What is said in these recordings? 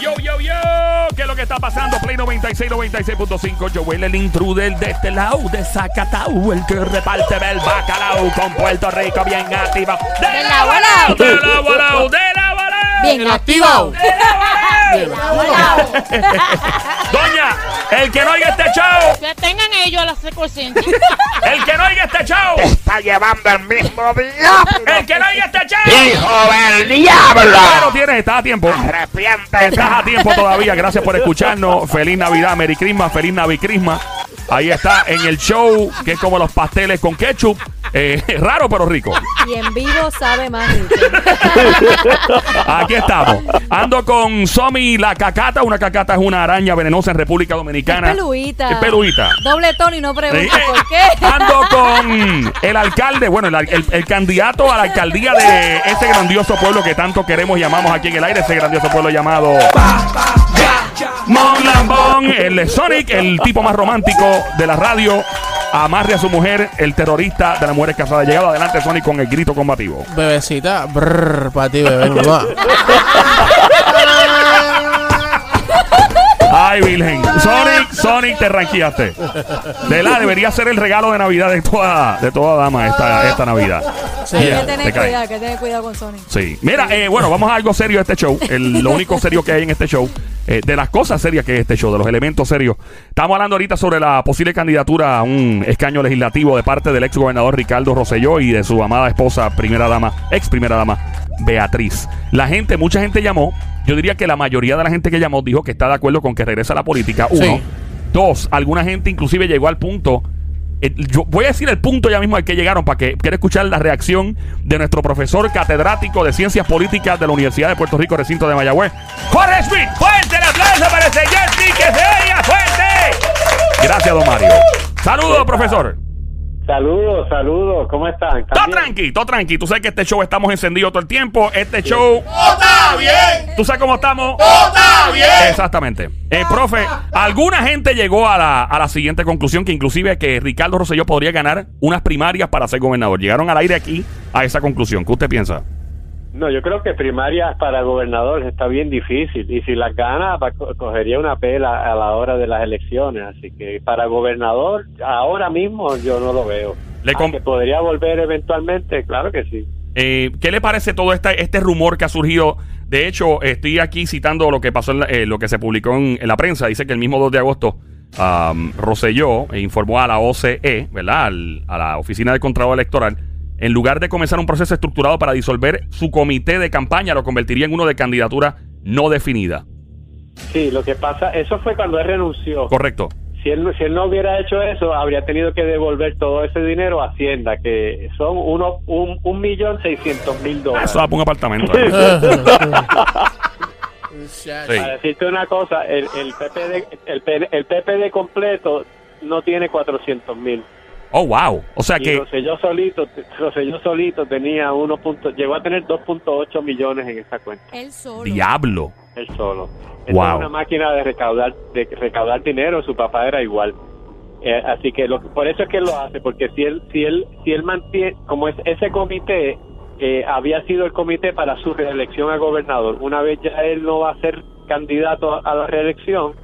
Yo, yo, yo, ¿qué es lo que está pasando? Play 96, 96.5. Joel, el intruder de este lado, de Zacatau, el que reparte el bacalao con Puerto Rico bien activo. De lado a lado. De lado a lado, de lado a. Bien activado. Doña, el que no oiga este show, Que tengan ellos la secuencia. el que no oiga este show, está llevando el mismo diablo. el que no oiga este show. ¡Hijo del diablo! Pero tienes, estás a tiempo. Arrepiéntete. Estás a tiempo todavía. Gracias por escucharnos. Feliz Navidad, Merry Christmas, feliz Navi Christmas. Ahí está en el show, que es como los pasteles con ketchup. Eh, raro pero rico. Y en vivo sabe más rico. Aquí estamos. Ando con Somi la cacata. Una cacata es una araña venenosa en República Dominicana. Es peluita. Es peluita. Doble tono y no pregunte Sí. por qué. Ando con el alcalde, bueno, el, el- el candidato a la alcaldía de este grandioso pueblo que tanto queremos y amamos aquí en el aire, ese grandioso pueblo llamado Mon Lambón, el Sonic, el tipo más romántico de la radio. Amarre a su mujer, el terrorista de las mujeres casadas. Llegado adelante, Sonic, con el grito combativo. Bebecita, brrr, para ti, bebé. mamá. Ay, Virgen. Sonic, Sonic, te ranqueaste. De la debería ser el regalo de Navidad de toda, de toda dama esta, esta Navidad. Sí. Hay que te tener cuidado, hay que tener cuidado con Sony. Sí. Mira, eh, bueno, vamos a algo serio de este show. El- lo único serio que hay en este show. eh, de las cosas serias que es este show, de los elementos serios. Estamos hablando ahorita sobre la posible candidatura a un escaño legislativo de parte del ex gobernador Ricardo Rosselló y de su amada esposa, primera dama, ex primera dama, Beatriz. La gente, mucha gente llamó. Yo diría que la mayoría de la gente que llamó dijo que está de acuerdo con que regrese a la política. Uno. Sí. Dos, alguna gente inclusive llegó al punto. eh, yo voy a decir el punto ya mismo al que llegaron para que quiera escuchar la reacción de nuestro profesor catedrático de Ciencias Políticas de la Universidad de Puerto Rico, recinto de Mayagüez. Jorge Smith, fuerte el aplauso para el señor Smith, que se oiga fuerte. Gracias, don Mario. Saludos, profesor. Saludos, saludos, ¿cómo están? Todo tranqui, todo tranqui. Tú sabes que este show estamos encendidos todo el tiempo. Este show. ¡Está bien! ¿Tú sabes cómo estamos? ¡Está bien! Exactamente. Eh, profe, alguna gente llegó a la, a la siguiente conclusión que inclusive que Ricardo Rosselló podría ganar unas primarias para ser gobernador. Llegaron al aire aquí a esa conclusión. ¿Qué usted piensa? No, yo creo que primarias para gobernador está bien difícil y si las gana cogería una pela a la hora de las elecciones, así que para gobernador ahora mismo yo no lo veo. Le Ah, que podría volver eventualmente, claro que sí. Eh, ¿Qué le parece todo este, este rumor que ha surgido? De hecho, estoy aquí citando lo que pasó, en la- eh, lo que se publicó en, en la prensa. Dice que el mismo 2 de agosto, um, Rosselló informó a la OCE, ¿verdad? Al- a la Oficina de Contralor Electoral, en lugar de comenzar un proceso estructurado para disolver su comité de campaña, lo convertiría en uno de candidatura no definida. Sí, lo que pasa, eso fue cuando él renunció. Correcto. Si él, si él no hubiera hecho eso, habría tenido que devolver todo ese dinero a Hacienda, que son uno, un, un millón seiscientos mil dólares. Eso da un apartamento. ahí. Sí. Para decirte una cosa, el, el PPD, el, P- el PPD completo no tiene 400 mil. Oh, wow. O sea Y que... Rosselló solito, Rosselló solito tenía uno punto, llegó a tener 2.8 millones en esa cuenta, Él solo. Diablo. él solo. Wow. es una máquina de recaudar, de recaudar dinero, su papá era igual. Eh, así que lo, por eso es que él lo hace, porque si él, si él, si él mantiene, como es ese comité eh, había sido el comité para su reelección a gobernador, una vez ya él no va a ser candidato a, a la reelección,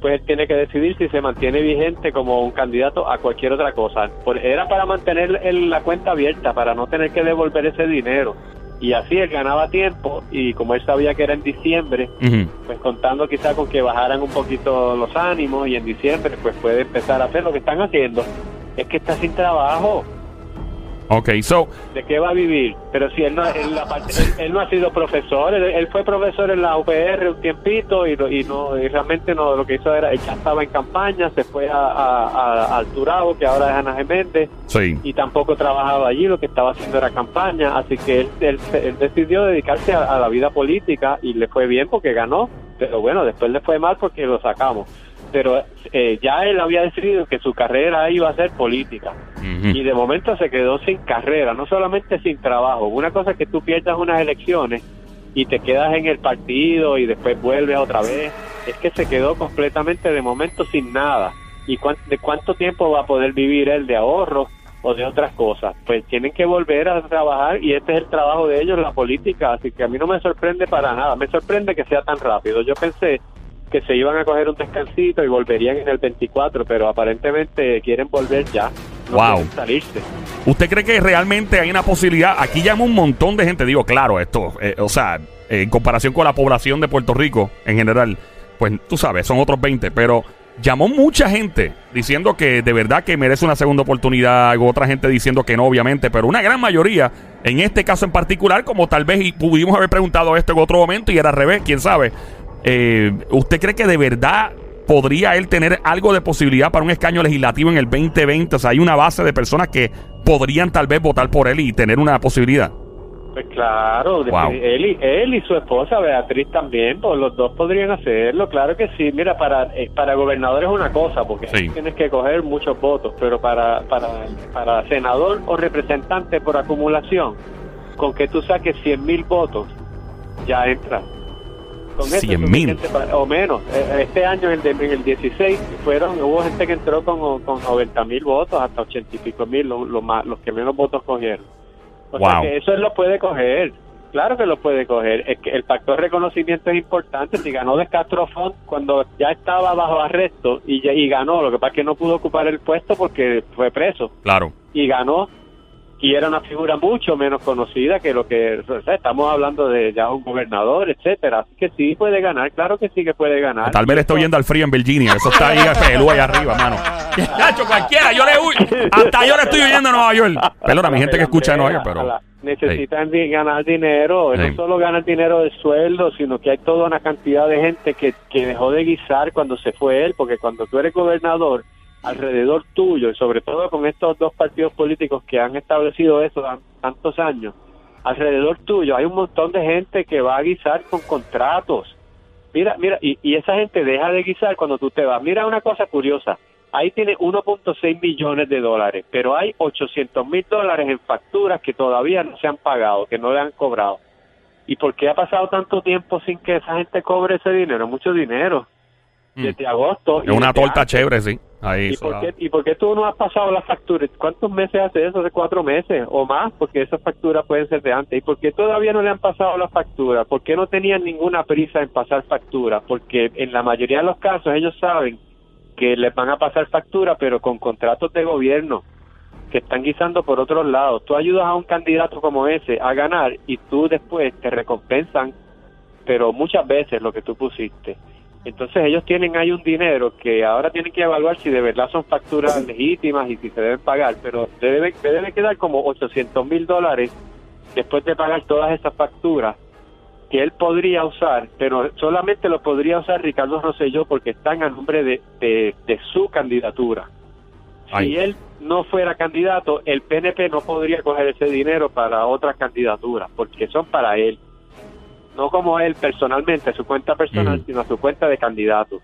pues él tiene que decidir si se mantiene vigente como un candidato a cualquier otra cosa. Por- era para mantener el- la cuenta abierta, para no tener que devolver ese dinero. Y así él ganaba tiempo y como él sabía que era en diciembre, pues contando quizá con que bajaran un poquito los ánimos y en diciembre pues puede empezar a hacer lo que están haciendo. Es que está sin trabajo. Ok, so... ¿De qué va a vivir? Pero si él no, él, él- él no ha sido profesor, él, él fue profesor en la UPR un tiempito y, y no y realmente no lo que hizo era, él ya estaba en campaña, se fue a, a, a- al Turabo, que ahora es Ana Geméndez, Sí. y tampoco trabajaba allí, lo que estaba haciendo era campaña, así que él, él, él decidió dedicarse a, a la vida política y le fue bien porque ganó, pero bueno, después le fue mal porque lo sacamos. Pero eh, ya él había decidido que su carrera iba a ser política y de momento se quedó sin carrera, no solamente sin trabajo. Una cosa es que tú pierdas unas elecciones y te quedas en el partido y después vuelves otra vez, es que se quedó completamente de momento sin nada. ¿Y de cuánto tiempo va a poder vivir él de ahorro o de otras cosas. Pues tienen que volver a trabajar y este es el trabajo de ellos, la política. Así que a mí no me sorprende para nada. Me sorprende que sea tan rápido. Yo pensé que se iban a coger un descansito y volverían en el 24, pero aparentemente quieren volver ya. No Wow. quieren salirse. ¿Usted cree que realmente hay una posibilidad? Aquí llama un montón de gente. Digo, claro, esto, eh, o sea, eh, en comparación con la población de Puerto Rico en general, pues tú sabes, son otros 20, pero llamó mucha gente diciendo que de verdad que merece una segunda oportunidad, otra gente diciendo que no, obviamente, pero una gran mayoría, en este caso en particular, como tal vez y pudimos haber preguntado esto en otro momento y era al revés, quién sabe. Eh, ¿Usted cree que de verdad podría él tener algo de posibilidad para un escaño legislativo en el 2020? O sea, hay una base de personas que podrían tal vez votar por él y tener una posibilidad. Pues claro, Wow. él, y, él y su esposa Beatriz también, pues los dos podrían hacerlo, claro que sí. Mira, para eh, para gobernador es una cosa, porque Sí. tienes que coger muchos votos, pero para, para, para senador o representante por acumulación, con que tú saques 100 mil votos, ya entra. Con eso es 100,000. suficiente para- o menos. Eh, Este año, en el, el 16, fueron hubo gente que entró con, con 90 mil votos, hasta 80 y pico mil, lo- lo más- los que menos votos cogieron. O sea Wow. que eso él lo puede coger. Claro que lo puede coger. Es que el factor reconocimiento es importante. Si ganó de Castro Font cuando ya estaba bajo arresto y, y ganó, lo que pasa es que no pudo ocupar el puesto porque fue preso Claro. y ganó y era una figura mucho menos conocida que lo que o sea, estamos hablando de ya un gobernador, etcétera. Así que sí puede ganar, claro que sí que puede ganar. Tal vez le estoy yendo al frío en Virginia. Eso está ahí, pelú ahí arriba, mano. Nacho, cualquiera, yo le huyo. Hasta yo le estoy huyendo a Nueva York. Perdona, mi gente que escucha de Nueva York, pero. Necesitan ganar dinero, no solo ganar dinero de sueldo, sino que hay toda una cantidad de gente que, que dejó de guisar cuando se fue él, porque cuando tú eres gobernador, alrededor tuyo, y sobre todo con estos dos partidos políticos que han establecido eso tantos años, alrededor tuyo hay un montón de gente que va a guisar con contratos. Mira, mira, y, y esa gente deja de guisar cuando tú te vas. Mira una cosa curiosa, ahí tiene 1.6 millones de dólares, pero hay 800 mil dólares en facturas que todavía no se han pagado, que no le han cobrado. ¿Y por qué ha pasado tanto tiempo sin que esa gente cobre ese dinero? Mucho dinero. Mm. Desde agosto. y Es una torta antes. chévere, sí. Ahí. ¿Y por, qué, ¿Y por qué tú no has pasado las facturas? ¿Cuántos meses hace eso? ¿Hace cuatro meses o más? Porque esas facturas pueden ser de antes. ¿Y por qué todavía no le han pasado las facturas? ¿Por qué no tenían ninguna prisa en pasar facturas? Porque en la mayoría de los casos ellos saben que les van a pasar facturas, pero con contratos de gobierno que están guisando por otros lados. Tú ayudas a un candidato como ese a ganar y tú después te recompensan, pero muchas veces lo que tú pusiste. Entonces ellos tienen ahí un dinero que ahora tienen que evaluar si de verdad son facturas legítimas y si se deben pagar, pero debe, debe quedar como 800 mil dólares después de pagar todas esas facturas que él podría usar, pero solamente lo podría usar Ricardo Rosselló porque están a nombre de, de, de su candidatura. Ay. Si él no fuera candidato, el PNP no podría coger ese dinero para otras candidaturas, porque son para él. No como él personalmente, a su cuenta personal, Mm. sino a su cuenta de candidato.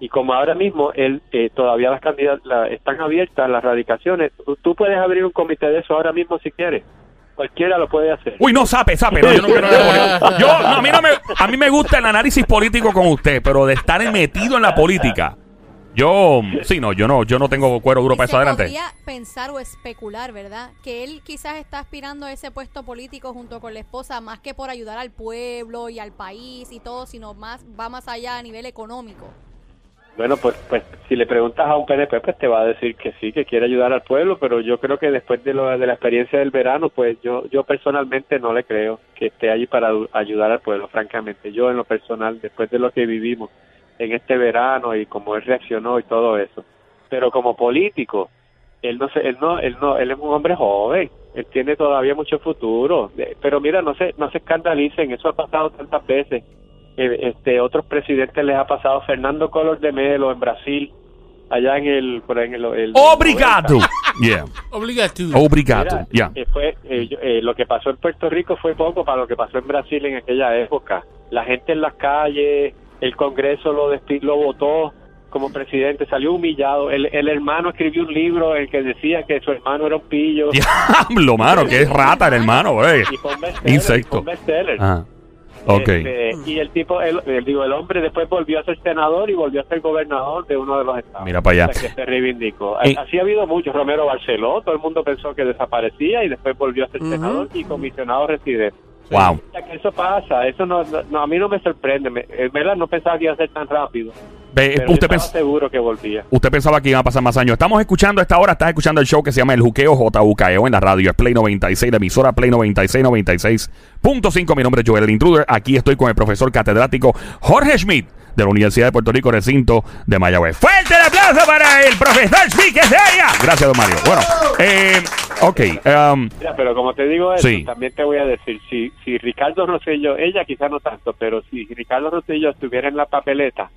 Y como ahora mismo él eh, todavía las candidat la- están abiertas las radicaciones, tú, tú puedes abrir un comité de eso ahora mismo si quieres. Cualquiera lo puede hacer. Uy, no, sape, sape. No, yo no quiero nada político. Yo, no, a mí, no me, a mí me gusta el análisis político con usted, pero de estar metido en la política. Yo, sí, no, yo no, yo no tengo cuero duro Y para eso adelante. podría pensar o especular, ¿verdad? Que él quizás está aspirando a ese puesto político junto con la esposa más que por ayudar al pueblo y al país y todo, sino más va más allá a nivel económico. Bueno, pues, pues si le preguntas a un PNP, pues te va a decir que sí, que quiere ayudar al pueblo, pero yo creo que después de, lo, de la experiencia del verano, pues yo, yo personalmente no le creo que esté allí para ayudar al pueblo, francamente. Yo en lo personal, después de lo que vivimos en este verano y cómo él reaccionó y todo eso. Pero como político, él no se, él no, él no, él es un hombre joven, él tiene todavía mucho futuro. De- Pero mira, no se, no se escandalicen, eso ha pasado tantas veces. Eh, este otros presidentes les ha pasado Fernando Collor de Melo en Brasil allá en el por ahí en el, el- Obrigado. Yeah. Obligado. Obrigado. Ya. eh, eh, eh, lo que pasó en Puerto Rico fue poco para lo que pasó en Brasil en aquella época. La gente en las calles, el Congreso lo, lo votó como presidente, salió humillado. El, el hermano escribió un libro en el que decía que su hermano era un pillo. Diablo, mano, que es rata el hermano, güey. Y Insecto. fue un bestseller. Ajá. Ok. Este, y el tipo, el, el- digo, el hombre después volvió a ser senador y volvió a ser gobernador de uno de los estados. Mira para allá. O sea, que se reivindicó. Eh. Así ha habido muchos. Romero Barceló, todo el mundo pensó que desaparecía y después volvió a ser senador y comisionado residente. Wow. Sea, que eso pasa, eso no, no- a mí no me sorprende. Me, en verdad no pensaba que iba a ser tan rápido. Ve, Pero usted, pens- seguro que volvía. usted pensaba que iban a pasar más años. Estamos escuchando a esta hora, estás escuchando el show que se llama El Juqueo JUKEO en la radio. Es Play 96, la emisora Play 96, 96.5. Mi nombre es Joel el Intruder. Aquí estoy con el profesor catedrático Jorge Schmidt de la Universidad de Puerto Rico, recinto de Mayagüez. ¡Fuerte el aplauso para el profesor haya! Gracias, don Mario. Bueno, eh, ok. um, Mira, pero como te digo eso, Sí. también te voy a decir, si, si Ricardo Rosello, ella quizás no tanto, pero si Ricardo Rosello estuviera en la papeleta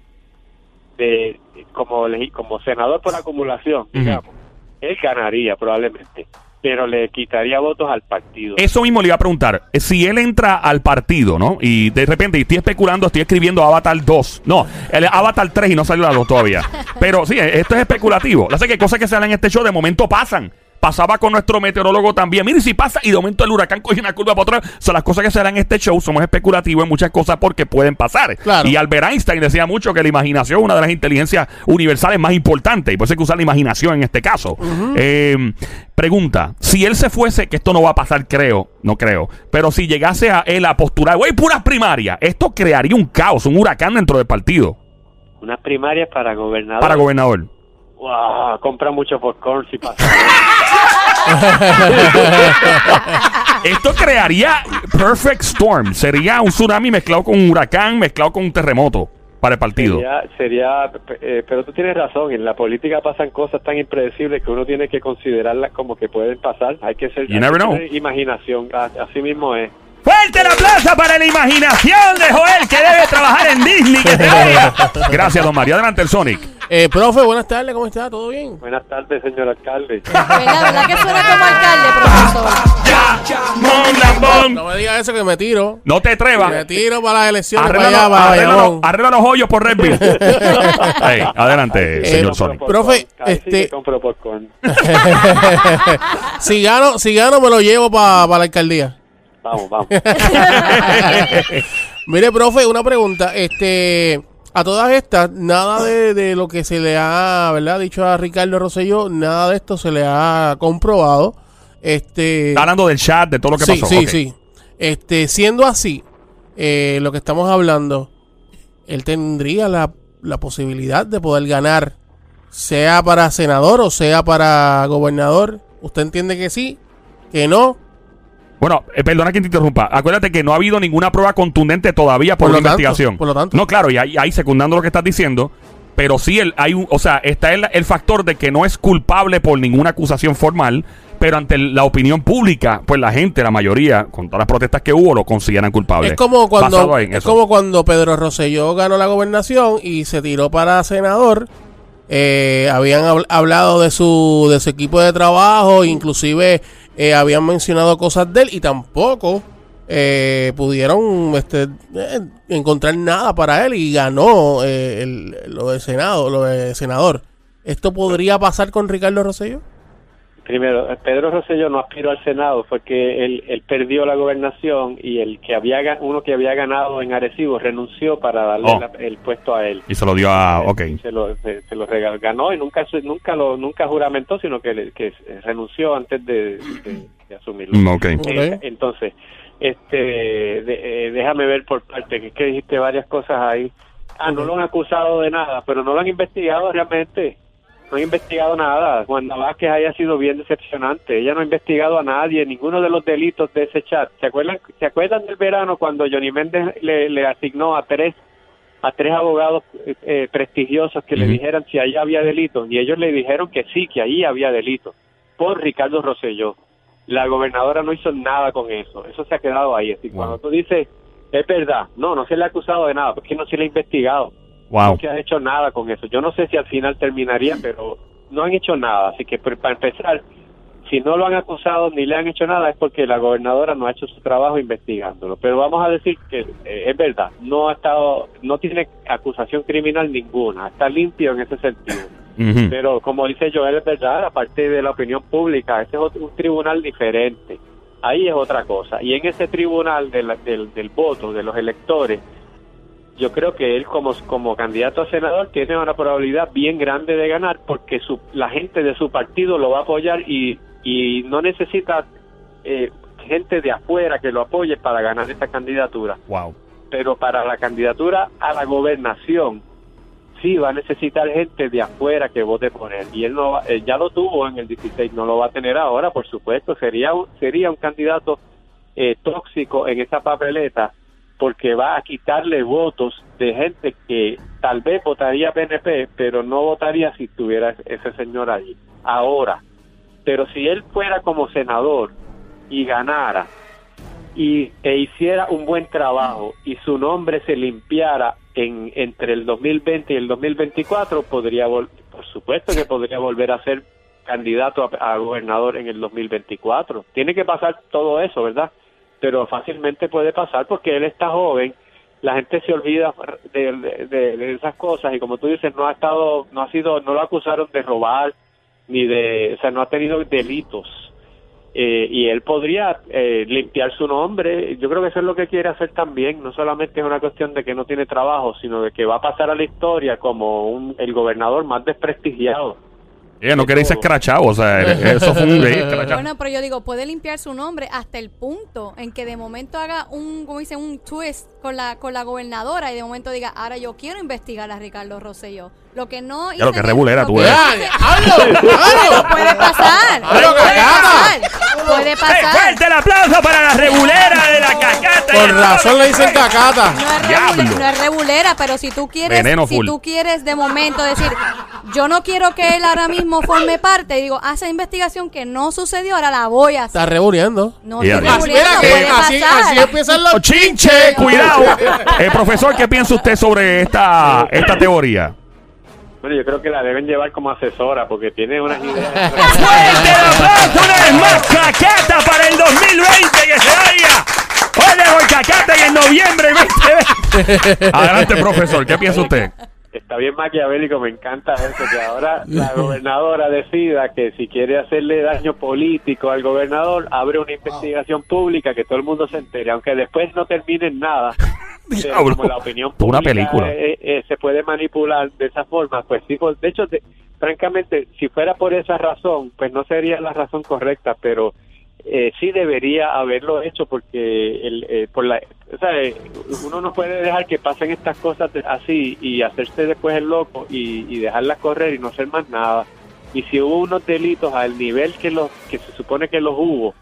de como como senador por acumulación, digamos, él ganaría probablemente, pero le quitaría votos al partido. Eso mismo le iba a preguntar. Eh, Si él entra al partido, ¿no? Y de repente, y estoy especulando, estoy escribiendo Avatar 2. No, el Avatar 3 y no salió la 2 todavía. Pero sí, esto es especulativo. Lo sé que cosas que se dan en este show de momento pasan. Pasaba con nuestro meteorólogo también. Mire, si pasa y de momento el huracán coge una curva para otra. Son las cosas que se dan en este show. Somos especulativos en muchas cosas porque pueden pasar. Claro. Y Albert Einstein decía mucho que la imaginación es una de las inteligencias universales más importantes. Y por eso hay que usar la imaginación en este caso. Eh, pregunta: si él se fuese, que esto no va a pasar, creo, no creo, pero si llegase a él a postular, güey, puras primarias, esto crearía un caos, un huracán dentro del partido Unas primarias para gobernador. para gobernador. Wow, compra mucho popcorn si pasa. Esto crearía perfect storm. Sería un tsunami mezclado con un huracán, mezclado con un terremoto para el partido. Sería, sería eh, pero tú tienes razón, en la política pasan cosas tan impredecibles que uno tiene que considerarlas como que pueden pasar. Hay que ser You never que know. imaginación, así mismo es. Fuerte el aplauso para la imaginación de Joel que debe trabajar en Disney. que te oiga. Gracias, don Mario. Adelante el Sonic. Eh, profe, buenas tardes, ¿cómo está? ¿Todo bien? Buenas tardes, señor alcalde. ¿Verdad? ¿Verdad que suena como alcalde, profesor? Mon lambón. No me digas eso que me tiro. No te atrevas. Me tiro para las elecciones Arregla, para allá, los- para arregla los- Bayamón. arregla los hoyos por Red Bull. Ey, adelante, Eh, señor Sonic. Profe, este- compro popcorn. si gano, si gano me lo llevo para la alcaldía. Vamos, vamos. Mire, profe, una pregunta. Este, a todas estas, nada de, de lo que se le ha, ¿verdad? Dicho a Ricardo Rosselló, nada de esto se le ha comprobado. Este, Está hablando del chat, de todo lo que sí, pasó. sí, Ok. sí. Este, siendo así, eh, lo que estamos hablando, él tendría la, la posibilidad de poder ganar, sea para senador o sea para gobernador. ¿Usted entiende que sí? ¿Que no? Bueno, eh, perdona que te interrumpa. Acuérdate que no ha habido ninguna prueba contundente todavía por, Por la tanto, investigación. por lo tanto. No, claro, y ahí, ahí secundando lo que estás diciendo. Pero sí, el, hay un, o sea, está el, el factor de que no es culpable por ninguna acusación formal, pero ante la opinión pública, pues la gente, la mayoría, con todas las protestas que hubo, lo consideran culpable. Es como cuando es eso. como cuando Pedro Rosselló ganó la gobernación y se tiró para senador. Eh, habían habl- hablado de su de su equipo de trabajo, inclusive eh, habían mencionado cosas de él y tampoco eh, pudieron este, eh, encontrar nada para él y ganó el- lo de senado, lo de senador. ¿Esto podría pasar con Ricardo Rosselló? Primero, Pedro Rosselló no aspiró al Senado, fue que él, él perdió la gobernación y el que había ga- uno que había ganado en Arecibo renunció para darle Oh. la- el puesto a él. Y se lo dio a. Ok. Se lo, se, se lo regaló, ganó y nunca su- nunca lo nunca juramentó, sino que, le- que renunció antes de, de- de asumirlo. Mm, ok. Eh, entonces, este, de- eh, déjame ver por parte, que es que dijiste varias cosas ahí. Ah, no lo han acusado de nada, pero no lo han investigado realmente. No han investigado nada. Wanda Vázquez haya sido bien decepcionante. Ella no ha investigado a nadie, ninguno de los delitos de ese chat. ¿Se acuerdan, ¿se acuerdan del verano cuando Johnny Méndez le, le asignó a tres a tres abogados eh, eh, prestigiosos que le dijeran si ahí había delitos? Y ellos le dijeron que sí, que ahí había delitos. Por Ricardo Rosselló. La gobernadora no hizo nada con eso. Eso se ha quedado ahí. Así, Wow. Cuando tú dices, es verdad, no, no se le ha acusado de nada, porque no se le ha investigado. Wow. No se ha hecho nada con eso. Yo no sé si al final terminaría, pero no han hecho nada. Así que pero para empezar, si no lo han acusado ni le han hecho nada es porque la gobernadora no ha hecho su trabajo investigándolo. Pero vamos a decir que eh, es verdad, no ha estado, no tiene acusación criminal ninguna, está limpio en ese sentido. Pero como dice Joel, es verdad, aparte de la opinión pública, ese es otro- un tribunal diferente. ahí es otra cosa. Y en ese tribunal del, del, del voto de los electores, yo creo que él como, como candidato a senador tiene una probabilidad bien grande de ganar porque su, la gente de su partido lo va a apoyar y, y no necesita eh, gente de afuera que lo apoye para ganar esta candidatura. Wow. Pero para la candidatura a la gobernación, sí va a necesitar gente de afuera que vote por él. Y él, no va- él ya lo tuvo en el 16, no lo va a tener ahora, por supuesto. Sería sería un candidato eh, tóxico en esa papeleta porque va a quitarle votos de gente que tal vez votaría PNP, pero no votaría si estuviera ese señor allí. Ahora, pero si él fuera como senador y ganara y e hiciera un buen trabajo y su nombre se limpiara en entre el 2020 y el 2024 podría vol- por supuesto que podría volver a ser candidato a, a gobernador en el 2024 tiene que pasar todo eso verdad pero fácilmente puede pasar porque él está joven la gente se olvida de, esas cosas y como tú dices no ha estado no ha sido no lo acusaron de robar ni de o sea no ha tenido delitos eh, y él podría eh, limpiar su nombre. Yo creo que eso es lo que quiere hacer también. No solamente es una cuestión de que no tiene trabajo, sino de que va a pasar a la historia como un, el gobernador más desprestigiado. Ella no queréis escrachado, o sea, eso fue un escrachado. Bueno, pero yo digo, puede limpiar su nombre hasta el punto en que de momento haga un, como dicen, un twist con la, con la gobernadora y de momento diga, ahora yo quiero investigar a Ricardo Rosselló. Lo que no Ya lo que lo tú eres. ¡Ya, hice- diablo! diablo! Puede pasar. Pero, puede pasar. Puede ¡Eh, pasar. fuerte el aplauso para la regulera de la cacata! Por razón le dicen cacata. No es, no es rebulera, pero si tú quieres, Veneno si full. tú quieres de momento decir, yo no quiero que él ahora mismo forme parte, y digo, hace investigación que no sucedió, ahora la voy a hacer. Está rebuneando. No Ya, estoy ya. Así, que puede así, pasar. así empiezan los ¡Oh, chinche! ¡Cuidado! Eh, profesor, ¿qué piensa usted sobre esta, esta teoría? Bueno, yo creo que la deben llevar como asesora porque tiene unas ideas. ¡Fuerte el aplauso una vez más! ¡Cacata para el 2020 que se vaya! ¡Hoy dejo el cacata en noviembre 2020! Adelante, profesor, ¿qué piensa usted? Está bien maquiavélico, me encanta eso, que ahora la gobernadora decida que si quiere hacerle daño político al gobernador, abre una investigación pública que todo el mundo se entere, aunque después no termine en nada. Diablo. como la opinión Una pública película. eh, eh, se puede manipular de esa forma, pues sí, pues, de hecho, de- francamente, si fuera por esa razón, pues no sería la razón correcta, pero eh, sí debería haberlo hecho porque el, eh, por la, o sea, eh, uno no puede dejar que pasen estas cosas así y hacerse después el loco y, y dejarlas correr y no hacer más nada. Y si hubo unos delitos al nivel que los que se supone que los hubo,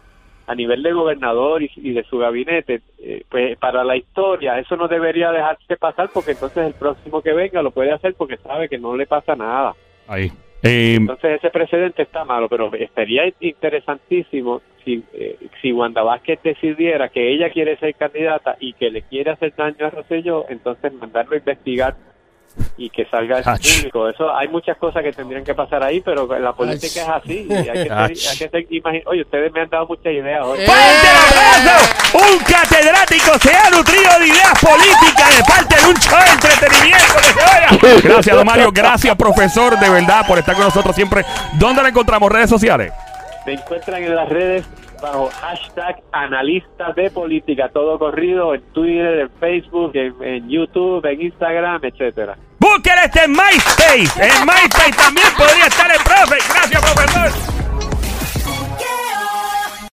a nivel de gobernador y, y de su gabinete, eh, pues para la historia eso no debería dejarse pasar porque entonces el próximo que venga lo puede hacer porque sabe que no le pasa nada. Ahí. Eh, Entonces ese precedente está malo, pero estaría interesantísimo si, eh, si Wanda Vázquez decidiera que ella quiere ser candidata y que le quiere hacer daño a Rosselló, entonces mandarlo a investigar y que salga eso Ach. público. Eso hay muchas cosas que tendrían que pasar ahí, pero la política es así. y hay que ser- hay que ser- imagin- Oye, ustedes me han dado muchas ideas hoy. Eh. ¡Fuerte el aplauso! Un catedrático se ha nutrido de ideas políticas de parte de un show de entretenimiento. Gracias, don Mario. Gracias, profesor, de verdad, por estar con nosotros siempre. ¿Dónde lo encontramos? ¿Redes sociales? Me encuentran en las redes bajo hashtag analistas de política, todo corrido en Twitter, en Facebook, en, YouTube, en Instagram, etcétera. Búsquele este en MySpace. En MySpace también podría estar el profe. Gracias, profesor.